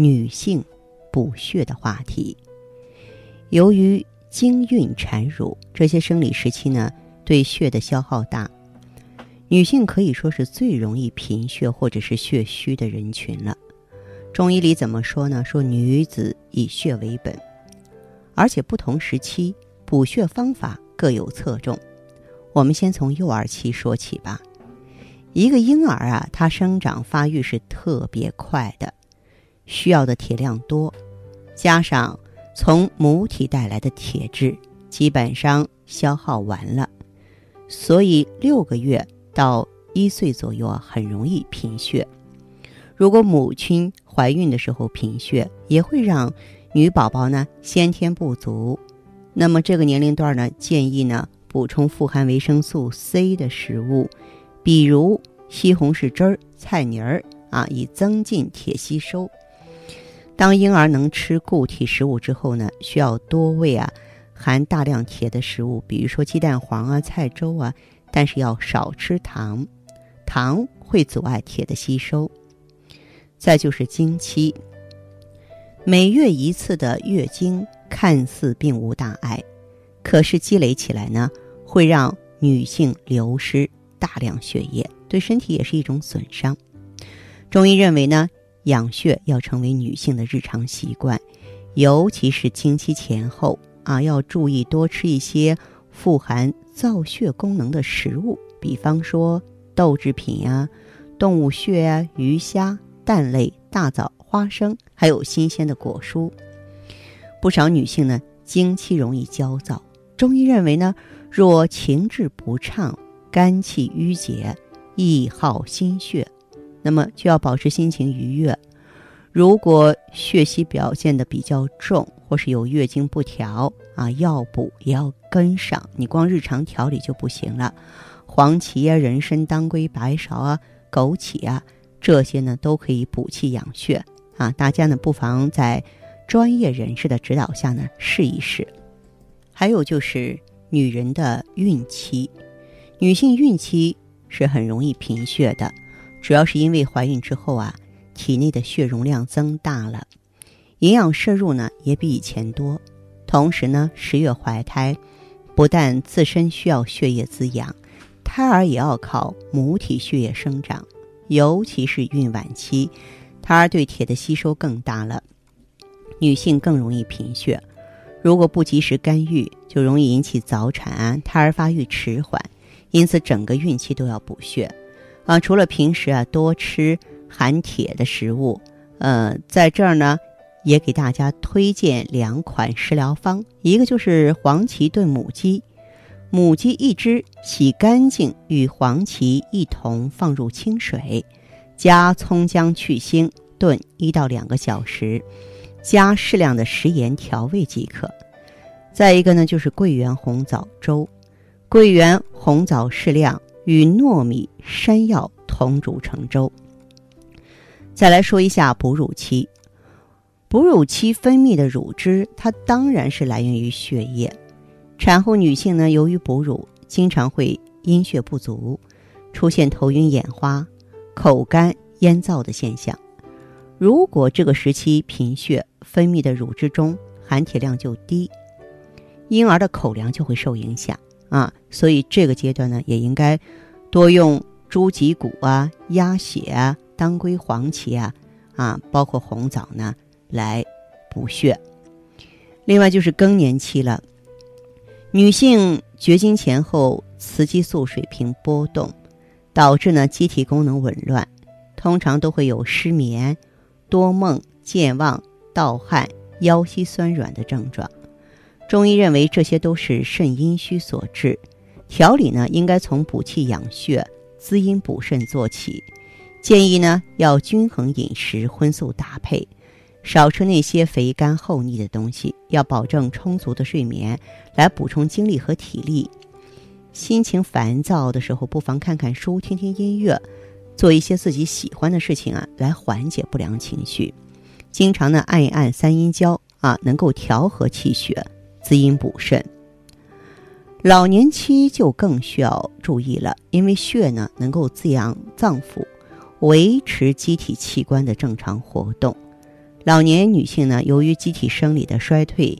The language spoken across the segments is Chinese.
女性补血的话题。由于经孕、产乳这些生理时期呢，对血的消耗大，女性可以说是最容易贫血或者是血虚的人群了。中医里怎么说呢？说女子以血为本，而且不同时期补血方法各有侧重。我们先从幼儿期说起吧。一个婴儿啊，他生长发育是特别快的，需要的铁量多，加上。从母体带来的铁质基本上消耗完了，所以六个月到一岁左右啊，很容易贫血。如果母亲怀孕的时候贫血，也会让女宝宝呢先天不足。那么这个年龄段呢，建议呢补充富含维生素 C 的食物，比如西红柿汁儿、菜泥儿啊，以增进铁吸收。当婴儿能吃固体食物之后呢，需要多喂啊含大量铁的食物，比如说鸡蛋黄啊、菜粥啊，但是要少吃糖，糖会阻碍铁的吸收。再就是经期，每月一次的月经看似并无大碍，可是积累起来呢，会让女性流失大量血液，对身体也是一种损伤。中医认为呢。养血要成为女性的日常习惯，尤其是经期前后啊，要注意多吃一些富含造血功能的食物，比方说豆制品呀、动物血啊、鱼虾、蛋类、大枣、花生，还有新鲜的果蔬。不少女性呢，经期容易焦躁，中医认为呢，若情志不畅、肝气郁结、易耗心血。那么就要保持心情愉悦。如果血虚表现的比较重，或是有月经不调啊，药补也要跟上。你光日常调理就不行了。黄芪啊、人参、当归、白芍啊、枸杞啊，这些呢都可以补气养血啊。大家呢不妨在专业人士的指导下呢试一试。还有就是女人的孕期，女性孕期是很容易贫血的。主要是因为怀孕之后啊，体内的血容量增大了，营养摄入呢也比以前多。同时呢，十月怀胎，不但自身需要血液滋养，胎儿也要靠母体血液生长。尤其是孕晚期，胎儿对铁的吸收更大了，女性更容易贫血。如果不及时干预，就容易引起早产，胎儿发育迟缓。因此，整个孕期都要补血。啊，除了平时啊多吃含铁的食物，呃，在这儿呢，也给大家推荐两款食疗方，一个就是黄芪炖母鸡，母鸡一只洗干净，与黄芪一同放入清水，加葱姜去腥炖一到两个小时，加适量的食盐调味即可。再一个呢，就是桂圆红枣粥，桂圆红枣适量。与糯米、山药同煮成粥。再来说一下哺乳期，哺乳期分泌的乳汁，它当然是来源于血液。产后女性呢，由于哺乳，经常会阴血不足，出现头晕眼花、口干咽燥的现象。如果这个时期贫血，分泌的乳汁中含铁量就低，婴儿的口粮就会受影响。啊，所以这个阶段呢，也应该多用猪脊骨啊、鸭血啊、当归、黄芪啊，啊，包括红枣呢，来补血。另外就是更年期了，女性绝经前后雌激素水平波动，导致呢机体功能紊乱，通常都会有失眠、多梦、健忘、盗汗、腰膝酸软的症状。中医认为这些都是肾阴虚所致，调理呢应该从补气养血、滋阴补肾做起。建议呢要均衡饮食，荤素搭配，少吃那些肥甘厚腻的东西，要保证充足的睡眠，来补充精力和体力。心情烦躁的时候，不妨看看书，听听音乐，做一些自己喜欢的事情啊，来缓解不良情绪。经常呢按一按三阴交啊，能够调和气血，滋阴补肾。老年期就更需要注意了，因为血呢能够滋养脏腑，维持机体器官的正常活动。老年女性呢，由于机体生理的衰退，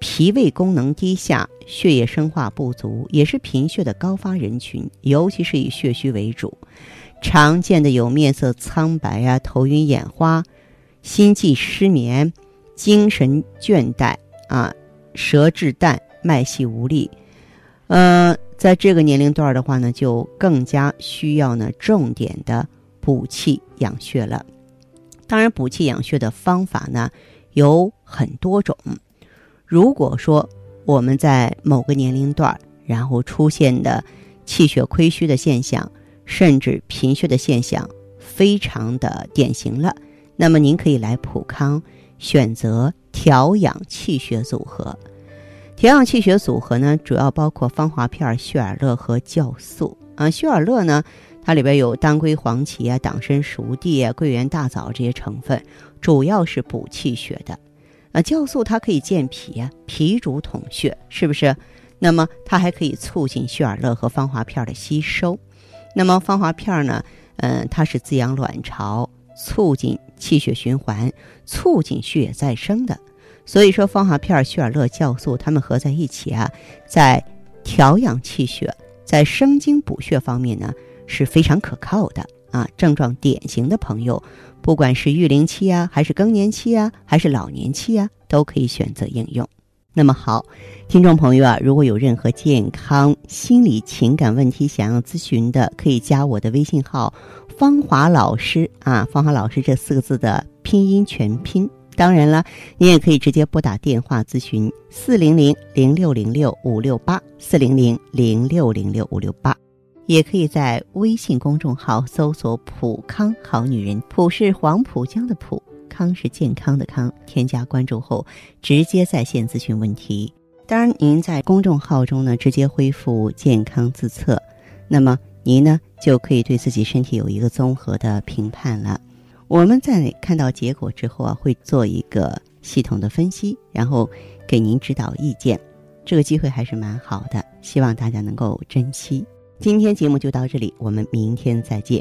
脾胃功能低下，血液生化不足，也是贫血的高发人群，尤其是以血虚为主。常见的有面色苍白啊、头晕眼花、心悸失眠、精神倦怠啊、舌质淡、脉细无力。呃，在这个年龄段的话呢，就更加需要呢重点的补气养血了。当然，补气养血的方法呢有很多种。如果说我们在某个年龄段，然后出现的气血亏虚的现象，甚至贫血的现象非常的典型了，那么您可以来普康选择调养气血组合。调养气血组合呢，主要包括芳华片、血尔乐和酵素啊。血尔乐呢，它里边有当归、黄芪啊、党参、熟地啊、桂圆、大枣这些成分，主要是补气血的。啊，酵素它可以健脾啊，脾主统血，是不是？那么它还可以促进血尔乐和芳华片的吸收。那么芳华片呢，嗯，它是滋养卵巢、促进气血循环、促进血液再生的。所以说，芳华片、血尔乐、酵素，它们合在一起啊，在调养气血、在生精补血方面呢是非常可靠的啊。症状典型的朋友，不管是育龄期啊，还是更年期啊，还是老年期啊，都可以选择应用。那么好，听众朋友啊，如果有任何健康、心理、情感问题想要咨询的，可以加我的微信号“芳华老师”啊，“芳华老师”这四个字的拼音全拼。当然了，你也可以直接拨打电话咨询四零零零六零六五六八四零零零六零六五六八，也可以在微信公众号搜索“普康好女人”，普是黄浦江的浦，康是健康的康。添加关注后，直接在线咨询问题。当然，您在公众号中呢，直接恢复健康自测，那么您呢就可以对自己身体有一个综合的评判了。我们在看到结果之后啊，会做一个系统的分析，然后给您指导意见。这个机会还是蛮好的，希望大家能够珍惜。今天节目就到这里，我们明天再见。